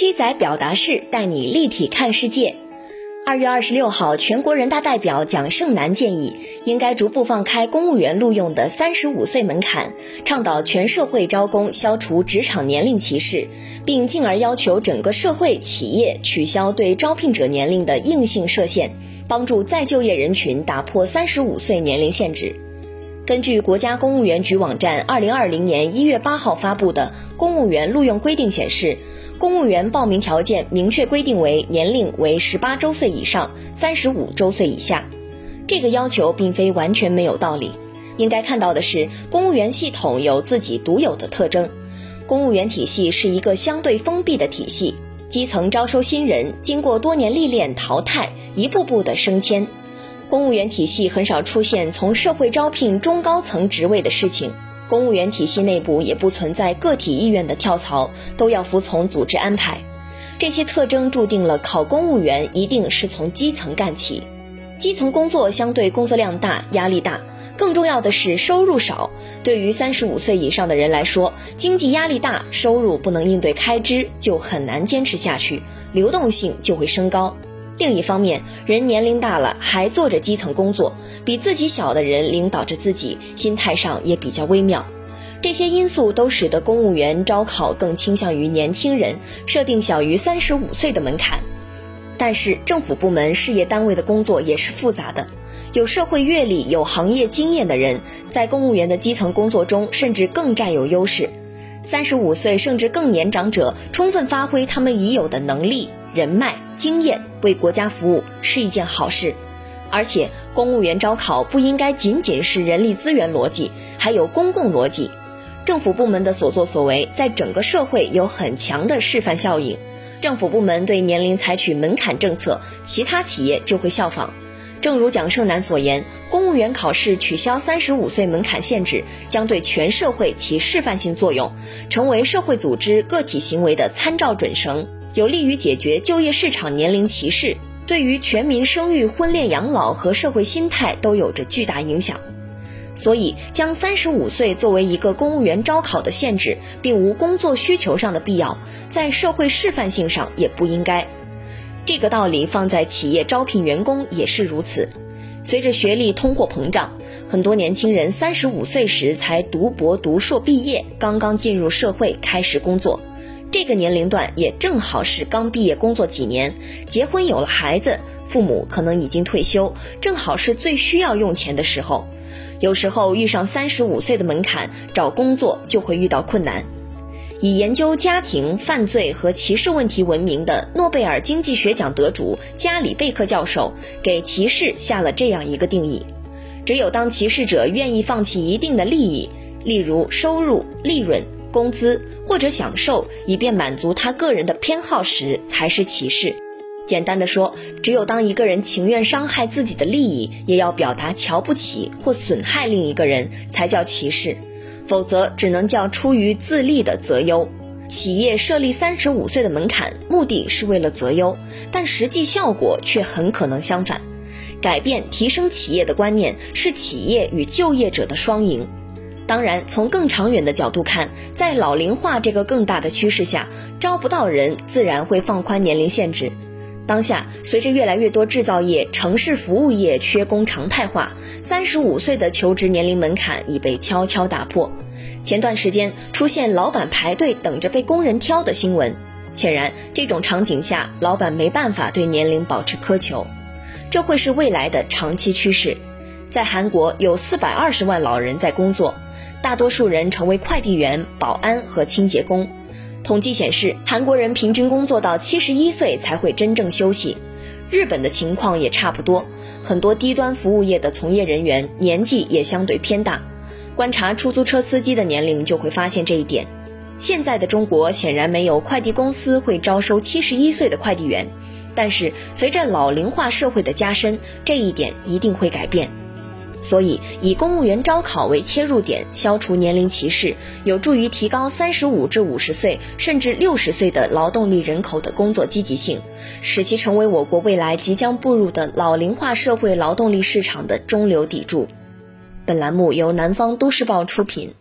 七仔表达式带你立体看世界。二月二十六号，全国人大代表蒋胜男建议，应该逐步放开公务员录用的三十五岁门槛，倡导全社会招工，消除职场年龄歧视，并进而要求整个社会企业取消对招聘者年龄的硬性设限，帮助再就业人群打破三十五岁年龄限制。根据国家公务员局网站二零二零年一月八号发布的《公务员录用规定》显示，公务员报名条件明确规定为年龄为十八周岁以上，三十五周岁以下。这个要求并非完全没有道理。应该看到的是，公务员系统有自己独有的特征。公务员体系是一个相对封闭的体系，基层招收新人，经过多年历练淘汰，一步步的升迁。公务员体系很少出现从社会招聘中高层职位的事情，公务员体系内部也不存在个体意愿的跳槽，都要服从组织安排。这些特征注定了考公务员一定是从基层干起，基层工作相对工作量大、压力大，更重要的是收入少。对于三十五岁以上的人来说，经济压力大，收入不能应对开支，就很难坚持下去，流动性就会升高。另一方面，人年龄大了还做着基层工作，比自己小的人领导着自己，心态上也比较微妙。这些因素都使得公务员招考更倾向于年轻人，设定小于三十五岁的门槛。但是，政府部门、事业单位的工作也是复杂的，有社会阅历、有行业经验的人，在公务员的基层工作中甚至更占有优势。三十五岁甚至更年长者，充分发挥他们已有的能力。人脉、经验为国家服务是一件好事，而且公务员招考不应该仅仅是人力资源逻辑，还有公共逻辑。政府部门的所作所为，在整个社会有很强的示范效应。政府部门对年龄采取门槛政策，其他企业就会效仿。正如蒋胜男所言，公务员考试取消三十五岁门槛限制，将对全社会起示范性作用，成为社会组织个体行为的参照准绳。有利于解决就业市场年龄歧视，对于全民生育、婚恋、养老和社会心态都有着巨大影响。所以，将三十五岁作为一个公务员招考的限制，并无工作需求上的必要，在社会示范性上也不应该。这个道理放在企业招聘员工也是如此。随着学历通货膨胀，很多年轻人三十五岁时才读博、读硕毕业，刚刚进入社会开始工作。这个年龄段也正好是刚毕业工作几年，结婚有了孩子，父母可能已经退休，正好是最需要用钱的时候。有时候遇上三十五岁的门槛，找工作就会遇到困难。以研究家庭犯罪和歧视问题闻名的诺贝尔经济学奖得主加里贝克教授，给歧视下了这样一个定义：只有当歧视者愿意放弃一定的利益，例如收入、利润。工资或者享受，以便满足他个人的偏好时，才是歧视。简单的说，只有当一个人情愿伤害自己的利益，也要表达瞧不起或损害另一个人，才叫歧视。否则，只能叫出于自利的择优。企业设立三十五岁的门槛，目的是为了择优，但实际效果却很可能相反。改变、提升企业的观念，是企业与就业者的双赢。当然，从更长远的角度看，在老龄化这个更大的趋势下，招不到人，自然会放宽年龄限制。当下，随着越来越多制造业、城市服务业缺工常态化，三十五岁的求职年龄门槛已被悄悄打破。前段时间出现老板排队等着被工人挑的新闻，显然这种场景下，老板没办法对年龄保持苛求，这会是未来的长期趋势。在韩国，有四百二十万老人在工作。大多数人成为快递员、保安和清洁工。统计显示，韩国人平均工作到七十一岁才会真正休息。日本的情况也差不多，很多低端服务业的从业人员年纪也相对偏大。观察出租车司机的年龄，就会发现这一点。现在的中国显然没有快递公司会招收七十一岁的快递员，但是随着老龄化社会的加深，这一点一定会改变。所以，以公务员招考为切入点，消除年龄歧视，有助于提高三十五至五十岁甚至六十岁的劳动力人口的工作积极性，使其成为我国未来即将步入的老龄化社会劳动力市场的中流砥柱。本栏目由南方都市报出品。